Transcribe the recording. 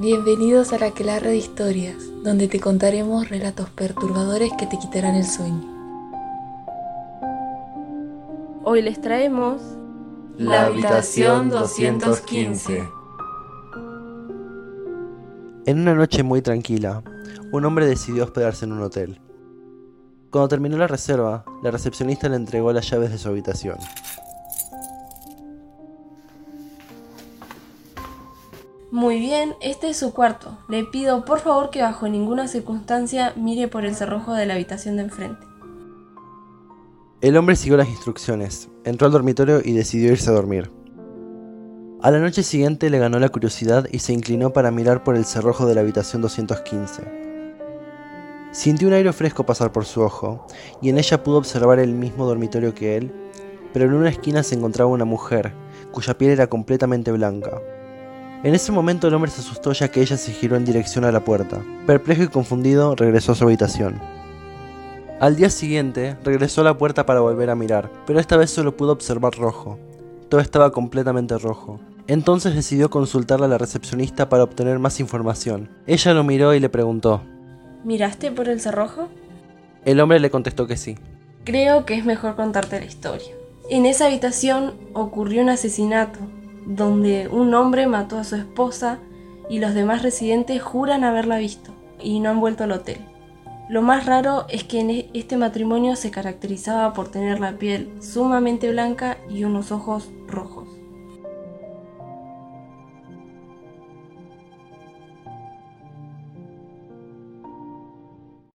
Bienvenidos a la Aquelarre de Historias, donde te contaremos relatos perturbadores que te quitarán el sueño. Hoy les traemos La habitación 215. En una noche muy tranquila, un hombre decidió hospedarse en un hotel. Cuando terminó la reserva, la recepcionista le entregó las llaves de su habitación. Muy bien, este es su cuarto. Le pido por favor que bajo ninguna circunstancia mire por el cerrojo de la habitación de enfrente. El hombre siguió las instrucciones, entró al dormitorio y decidió irse a dormir. A la noche siguiente le ganó la curiosidad y se inclinó para mirar por el cerrojo de la habitación 215. Sintió un aire fresco pasar por su ojo, y en ella pudo observar el mismo dormitorio que él, pero en una esquina se encontraba una mujer, cuya piel era completamente blanca. En ese momento el hombre se asustó ya que ella se giró en dirección a la puerta. Perplejo y confundido, regresó a su habitación. Al día siguiente, regresó a la puerta para volver a mirar, pero esta vez solo pudo observar rojo. Todo estaba completamente rojo. Entonces decidió consultarle a la recepcionista para obtener más información. Ella lo miró y le preguntó, ¿Miraste por el cerrojo? El hombre le contestó que sí. Creo que es mejor contarte la historia. En esa habitación ocurrió un asesinato donde un hombre mató a su esposa y los demás residentes juran haberla visto y no han vuelto al hotel. Lo más raro es que e-, este matrimonio se caracterizaba por tener la piel sumamente blanca y unos ojos rojos.